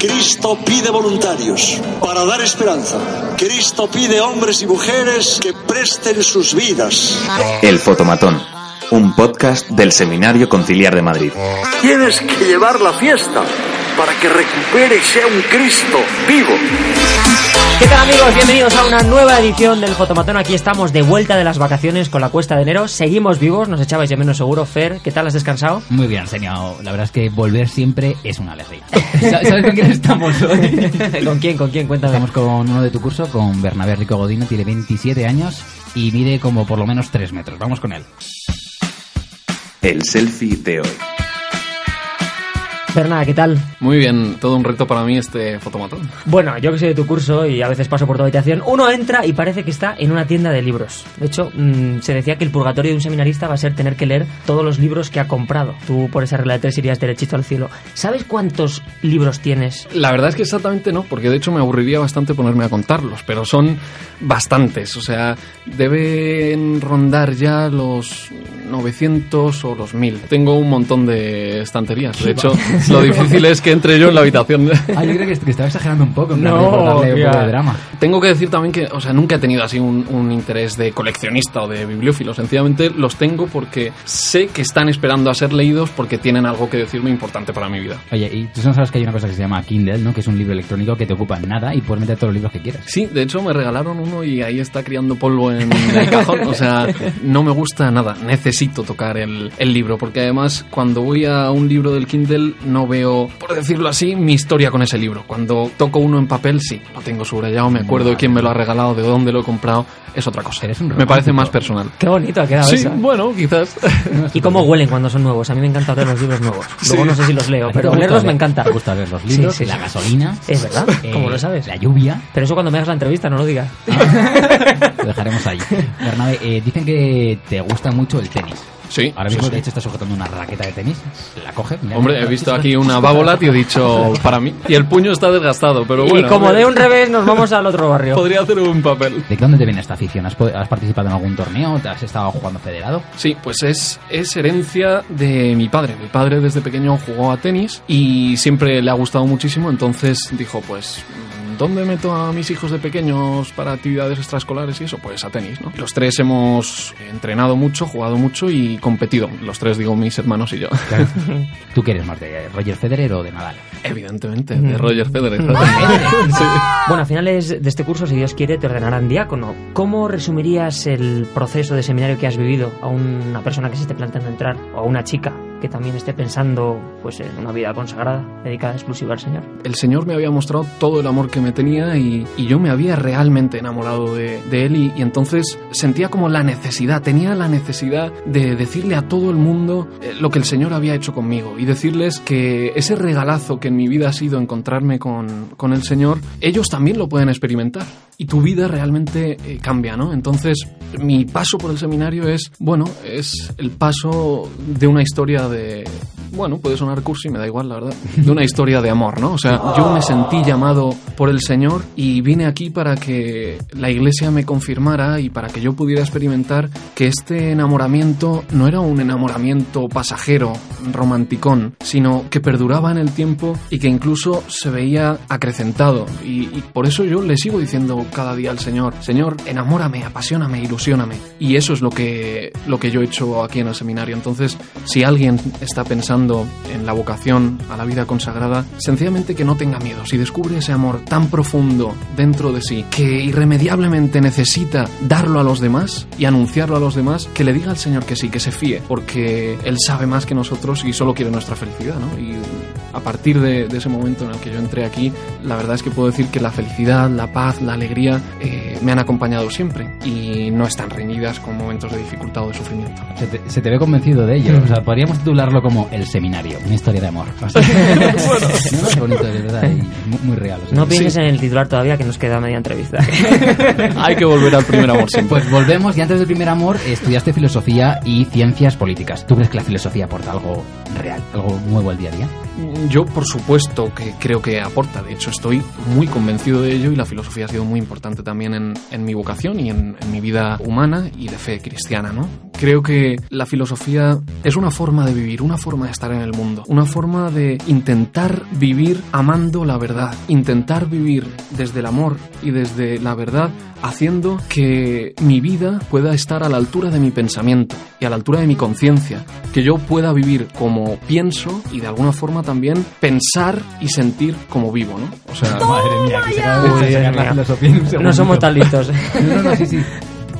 Cristo pide voluntarios para dar esperanza. Cristo pide hombres y mujeres que presten sus vidas. El Fotomatón, un podcast del Seminario Conciliar de Madrid. Tienes que llevar la fiesta para que recupere y sea un Cristo vivo. ¿Qué tal amigos? Bienvenidos a una nueva edición del Fotomatón. Aquí estamos de vuelta de las vacaciones con la cuesta de enero. Seguimos vivos, nos echabais de menos seguro. Fer, ¿qué tal? ¿Has descansado? Muy bien, Arsenio. La verdad es que volver siempre es una alegría. ¿Sabes con quién estamos hoy? ¿Con quién? ¿Con quién? Cuéntame. Estamos con uno de tu curso, con Bernabé Rico Godino, tiene 27 años y mide como por lo menos 3 metros. Vamos con él. El selfie de hoy. Bernard, ¿qué tal? Muy bien, todo un reto para mí este fotomatón. Bueno, yo que soy de tu curso y a veces paso por tu habitación, uno entra y parece que está en una tienda de libros. De hecho, mmm, se decía que el purgatorio de un seminarista va a ser tener que leer todos los libros que ha comprado. Tú, por esa regla de tres, irías derechito al cielo. ¿Sabes cuántos libros tienes? La verdad es que exactamente no, porque de hecho me aburriría bastante ponerme a contarlos, pero son bastantes. O sea, deben rondar ya los 900 o los 1000. Tengo un montón de estanterías. De hecho, lo difícil es que entre yo en la habitación. Ah, yo creo que, que estaba exagerando un poco. En No, plan darle un poco de drama. Tengo que decir también que, o sea, nunca he tenido así un, un interés de coleccionista o de bibliófilo. Sencillamente los tengo porque sé que están esperando a ser leídos porque tienen algo que decirme importante para mi vida. Oye, y tú no sabes que hay una cosa que se llama Kindle, ¿no? Que es un libro electrónico que te ocupa nada y puedes meter todos los libros que quieras. Sí, de hecho me regalaron uno y ahí está criando polvo en el cajón. O sea, no me gusta nada. Necesito tocar el, el libro porque además cuando voy a un libro del Kindle no veo, por decirlo así, mi historia con ese libro. Cuando toco uno en papel, sí, lo tengo subrayado, me acuerdo de quién me lo ha regalado, de dónde lo he comprado. Es otra cosa. Eres un me parece más personal. Qué bonito ha quedado Sí, eso. bueno, quizás. ¿Y cómo huelen cuando son nuevos? A mí me encanta oler los libros nuevos. Luego Sí. no sé si los leo, ¿A ti te pero leerlos me encanta. Te gusta ver los libros, Sí, sí, la gasolina. Es verdad, eh, ¿cómo lo sabes? La lluvia. Pero eso cuando me hagas la entrevista, no lo digas. Lo dejaremos ahí. Bernabé, eh, dicen que te gusta mucho el tenis. Sí, Ahora mismo, sí. de hecho, estás sujetando una raqueta de tenis. La coge. mira, Hombre, he visto aquí una bábola y he dicho para mí. Y el puño está desgastado, pero bueno. y como de un revés, nos vamos al otro barrio. Podría hacer un papel. ¿De dónde te viene esta afición? ¿Has, participado en algún torneo? ¿Te has estado jugando federado? Sí, pues es, es herencia de mi padre. Mi padre desde pequeño jugó a tenis y siempre le ha gustado muchísimo, entonces dijo, pues, ¿dónde meto a mis hijos de pequeños para actividades extraescolares y eso? Pues a tenis, ¿no? Los tres hemos entrenado mucho, jugado mucho y competido. Los tres, digo, mis hermanos y yo. ¿Tú qué eres más de Roger Federer o de Nadal? Evidentemente, de Roger Federer. Sí. Bueno, a finales de este curso, si Dios quiere, te ordenarán diácono. ¿Cómo resumirías el proceso de seminario que has vivido a una persona que se esté planteando entrar o a una chica que también esté pensando pues, en una vida consagrada, dedicada exclusiva al Señor? el Señor me había mostrado todo el amor que me tenía y, yo me había realmente enamorado de, de Él y, y entonces sentía como la necesidad, tenía la necesidad de decirle a todo el mundo eh, lo que el Señor había hecho conmigo y decirles que ese regalazo que en mi vida ha sido encontrarme con, con el Señor, ellos también lo pueden experimentar y tu vida realmente eh, cambia, ¿no? Entonces mi paso por el seminario es, bueno, es el paso de una historia de... Bueno, puede sonar cursi, me da igual, la verdad. De una historia de amor, ¿no? O sea, yo me sentí llamado por el Señor y vine aquí para que la iglesia me confirmara y para que yo pudiera experimentar que este enamoramiento no era un enamoramiento pasajero, romanticón, sino que perduraba en el tiempo y que incluso se veía acrecentado. Y, y por eso yo le sigo diciendo cada día al Señor, Señor, enamórame, apasioname, ilusióname. Y eso es lo que, lo que yo he hecho aquí en el seminario. Entonces, si alguien está pensando en la vocación a la vida consagrada, sencillamente que no tenga miedo. Si descubre ese amor tan profundo dentro de sí, que irremediablemente necesita darlo a los demás y anunciarlo a los demás, que le diga al Señor que sí, que se fíe, porque Él sabe más que nosotros y solo quiere nuestra felicidad, ¿no? Y a partir de, de ese momento en el que yo entré aquí, la verdad es que puedo decir que la felicidad, la paz, la alegría eh, me han acompañado siempre y no están reñidas con momentos de dificultad o de sufrimiento. Se te, se te ve convencido de ello. O sea, podríamos titularlo como El Seminario, una historia de amor. Así. No, no, es bonito, de verdad, y muy, muy real. o sea, No sí. pienses en el titular todavía, que nos queda media entrevista. Hay que volver al primer amor siempre. Pues volvemos, y antes del primer amor estudiaste filosofía y ciencias políticas. ¿Tú crees que la filosofía aporta algo real, algo nuevo al día a día? Yo, por supuesto, que creo que aporta. De hecho, estoy muy convencido de ello y la filosofía ha sido muy importante también en, en mi vocación y en, en mi vida humana y de fe cristiana, ¿no? Creo que la filosofía es una forma de vivir, una forma de estar en el mundo, una forma de intentar vivir amando la verdad, intentar vivir desde el amor y desde la verdad haciendo que mi vida pueda estar a la altura de mi pensamiento y a la altura de mi conciencia, que yo pueda vivir como pienso y de alguna forma también pensar y sentir como vivo, ¿no? O sea, Madre mía, que se acaba de la filosofía en un segundo. No somos tan listos. No, no, no, sí, sí.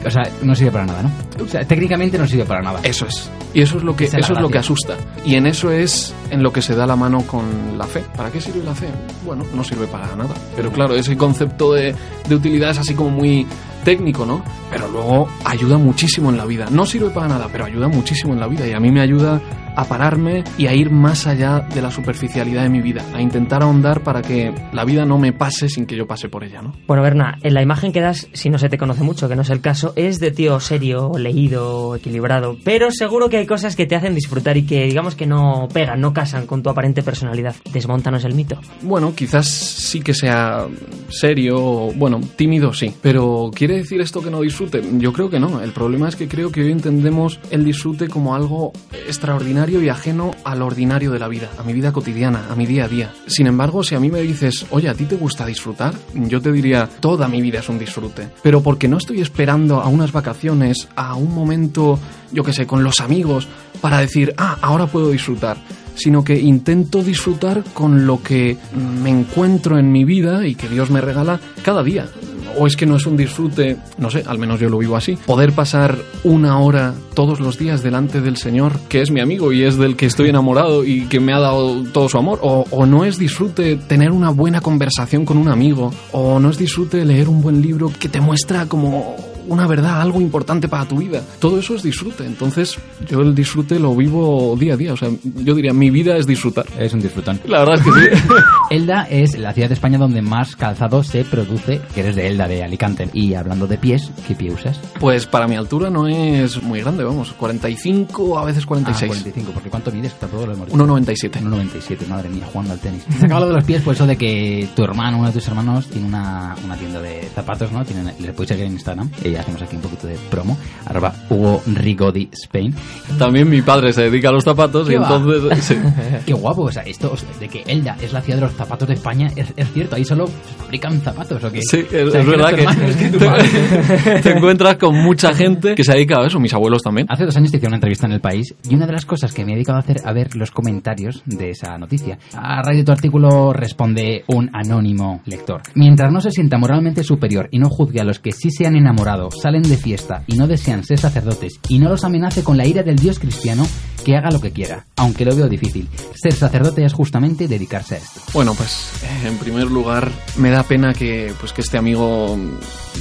O sea, no sirve para nada, ¿no? O sea, técnicamente no sirve para nada. Eso es. Y eso es lo que Esa eso es lo que asusta. Y en eso es en lo que se da la mano con la fe. ¿Para qué sirve la fe? Bueno, no sirve para nada. Pero claro, ese concepto de, de utilidad es así como muy técnico, ¿no? Pero luego ayuda muchísimo en la vida. No sirve para nada, pero ayuda muchísimo en la vida. Y a mí me ayuda a pararme y a ir más allá de la superficialidad de mi vida. A intentar ahondar para que la vida no me pase sin que yo pase por ella, ¿no? Bueno, Berna, en la imagen que das, si no se te conoce mucho, que no es el caso, es de tío serio, leído, equilibrado. Pero seguro que hay cosas que te hacen disfrutar y que digamos que no pegan, no casan con tu aparente personalidad. Desmontanos el mito. Bueno, quizás sí que sea serio, bueno, tímido sí, pero ¿quiere decir esto que no disfrute? Yo creo que no. El problema es que creo que hoy entendemos el disfrute como algo extraordinario y ajeno al ordinario de la vida, a mi vida cotidiana, a mi día a día. Sin embargo, si a mí me dices, oye, ¿a ti te gusta disfrutar? Yo te diría, toda mi vida es un disfrute. Pero porque no estoy esperando a unas vacaciones, a un momento, yo qué sé, con los amigos, para decir, ah, ahora puedo disfrutar sino que intento disfrutar con lo que me encuentro en mi vida y que Dios me regala cada día. O es que no es un disfrute, no sé, al menos yo lo vivo así, poder pasar una hora todos los días delante del Señor, que es mi amigo y es del que estoy enamorado y que me ha dado todo su amor. O, no es disfrute tener una buena conversación con un amigo, o no es disfrute leer un buen libro que te muestra como una verdad, algo importante para tu vida. Todo eso es disfrute. Entonces, yo el disfrute lo vivo día a día. O sea, yo diría, mi vida es disfrutar. Es un disfrutón. La verdad es que sí. Elda es la ciudad de España donde más calzado se produce, que eres de Elda, de Alicante. Y hablando de pies, ¿qué pie usas? Pues para mi altura no es muy grande, vamos. 45, a veces Ah, 46. 45, porque ¿cuánto mides? Está todo lo hemos dicho. 1,97. 1,97, madre mía, jugando al tenis. Se acaba lo de los pies por eso de que tu hermano, uno de tus hermanos, tiene una, una tienda de zapatos, ¿no? Tiene, le puedes seguir en Instagram. Y hacemos aquí un poquito de promo. Arroba Hugo Rigodi Spain. También mi padre se dedica a los zapatos y entonces... sí. Qué guapo, o sea, esto de que Elda es la ciudad de los zapatos de España, es, es cierto, ahí solo fabrican zapatos, ¿o qué? Sí, es, O sea, es que verdad que, es tu hermano, es que tu padre. te, te encuentras con mucha gente que se dedica a eso, mis abuelos también. Hace dos años te hice una entrevista en El País y una de las cosas que me he dedicado a hacer a ver los comentarios de esa noticia. A raíz de tu artículo responde un anónimo lector. Mientras no se sienta moralmente superior y no juzgue a los que sí se han enamorado, salen de fiesta y no desean ser sacerdotes y no los amenace con la ira del Dios cristiano, que haga lo que quiera, aunque lo veo difícil. Ser sacerdote es justamente dedicarse a esto. Bueno, pues eh, en primer lugar me da pena que, pues, que este amigo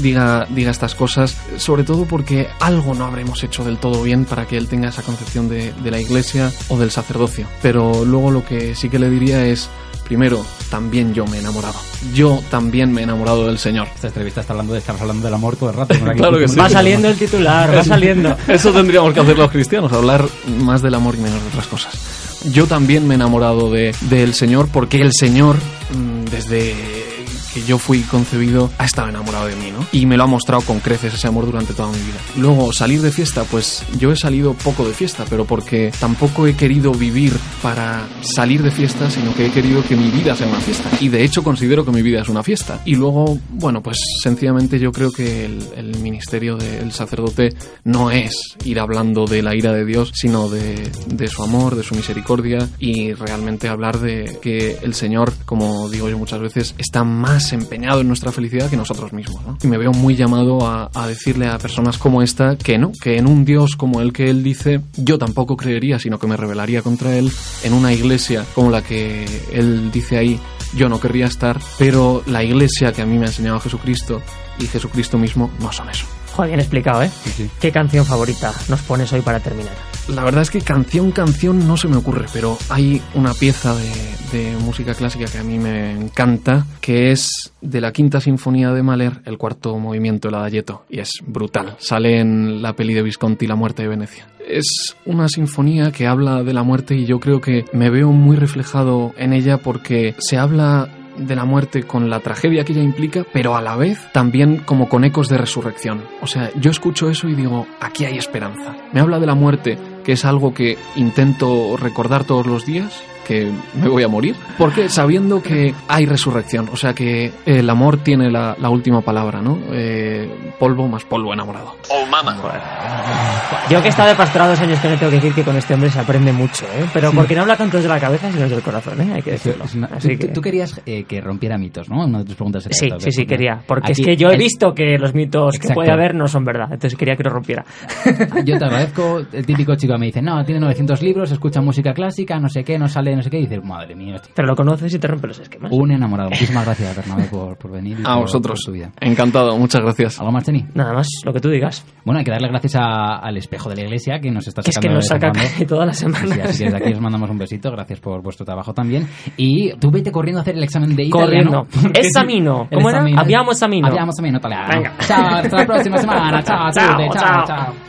diga, diga estas cosas, sobre todo porque algo no habremos hecho del todo bien para que él tenga esa concepción de, de la iglesia o del sacerdocio. Pero luego lo que sí que le diría es, primero, también yo me he enamorado. Yo también me he enamorado del Señor. Esta entrevista está hablando de, estamos hablando del amor todo el rato. ¿no? Claro que sí. Va saliendo el titular, va saliendo. Eso tendríamos que hacer los cristianos, hablar más del amor y menos de otras cosas. Yo también me he enamorado de, del Señor porque el Señor, mm, desde que yo fui concebido, ha estado enamorado de mí, ¿no? Y me lo ha mostrado con creces ese amor durante toda mi vida. Luego, salir de fiesta, pues yo he salido poco de fiesta, pero porque tampoco he querido vivir para salir de fiesta, sino que he querido que mi vida sea una fiesta. Y de hecho considero que mi vida es una fiesta. Y luego, bueno, pues sencillamente yo creo que el, ministerio del sacerdote no es ir hablando de la ira de Dios, sino de, de su amor, de su misericordia y realmente hablar de que el Señor, como digo yo muchas veces, está más empeñado en nuestra felicidad que nosotros mismos. ¿no? Y me veo muy llamado a, a decirle a personas como esta que no, que en un Dios como el que él dice, yo tampoco creería, sino que me rebelaría contra él, en una iglesia como la que él dice ahí, yo no querría estar, pero la iglesia que a mí me ha enseñado Jesucristo y Jesucristo mismo no son eso. Joder, bien explicado, ¿eh? sí. ¿Qué canción favorita nos pones hoy para terminar? La verdad es que canción, canción no se me ocurre, pero hay una pieza de, música clásica que a mí me encanta, que es de la quinta sinfonía de Mahler, el cuarto movimiento, el adagietto, y es brutal. Sale en la peli de Visconti, La muerte de Venecia. Es una sinfonía que habla de la muerte y yo creo que me veo muy reflejado en ella porque se habla de la muerte con la tragedia que ella implica, pero a la vez también como con ecos de resurrección. O sea, yo escucho eso y digo, aquí hay esperanza. Me habla de la muerte, es algo que intento recordar todos los días, que me voy a morir, porque sabiendo que hay resurrección, o sea que el amor tiene la, la última palabra, ¿no? Eh, polvo más polvo enamorado. Oh, mama. Yo que he estado de pastorado dos años también tengo que decir que con este hombre se aprende mucho, ¿eh? Pero porque no habla tanto desde la cabeza, sino desde el corazón, ¿eh? Hay que decirlo. Así tú, que- tú querías eh, que rompiera mitos, ¿no? Una de tus preguntas era Sí, sí, sí, quería. Porque aquí es que yo he el- visto que los mitos que Exacto. puede haber no son verdad. Entonces quería que lo rompiera. Yo te agradezco, el típico chico me dice, no, tiene 900 libros, escucha música clásica, no sé qué, no sale, no sé qué, y dices, madre mía, Pero lo conoces y te rompe los esquemas. un enamorado. Muchísimas gracias, Bernabé, por, por venir y A por- vosotros. por tu vida. Encantado, muchas gracias. ¿Algo más, Cheni? Nada más, lo que tú digas. Bueno, hay que darle gracias a- al espejo de la iglesia que nos está Que es que sacando nos saca casi todas las Sí, sí, semanas. así que desde aquí os mandamos un besito, gracias por vuestro trabajo también. Y tú vete corriendo a hacer el examen de italiano. Corriendo. Esamino. ¿Cómo era? examino- Abbiamo esamino. Abbiamo esamino italiano. Venga. Ciao, hasta la próxima semana. Salute, ciao, ciao. ciao.